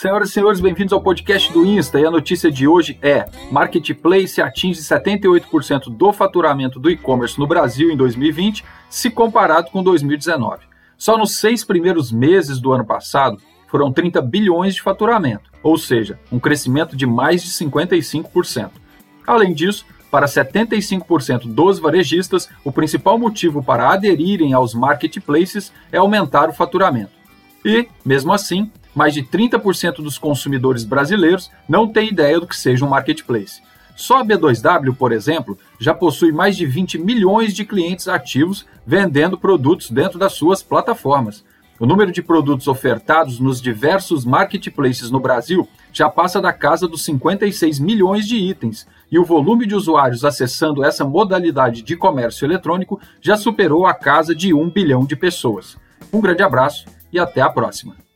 Senhoras e senhores, bem-vindos ao podcast do Insta. E a notícia de hoje é: Marketplace atinge 78% do faturamento do e-commerce no Brasil em 2020, se comparado com 2019. Só nos seis primeiros meses do ano passado, foram 30 bilhões de faturamento, ou seja, um crescimento de mais de 55%. Além disso, para 75% dos varejistas, o principal motivo para aderirem aos marketplaces é aumentar o faturamento. E, mesmo assim, mais de 30% dos consumidores brasileiros não têm ideia do que seja um marketplace. Só a B2W, por exemplo, já possui mais de 20 milhões de clientes ativos vendendo produtos dentro das suas plataformas. O número de produtos ofertados nos diversos marketplaces no Brasil já passa da casa dos 56 milhões de itens, e o volume de usuários acessando essa modalidade de comércio eletrônico já superou a casa de 1 bilhão de pessoas. Um grande abraço e até a próxima!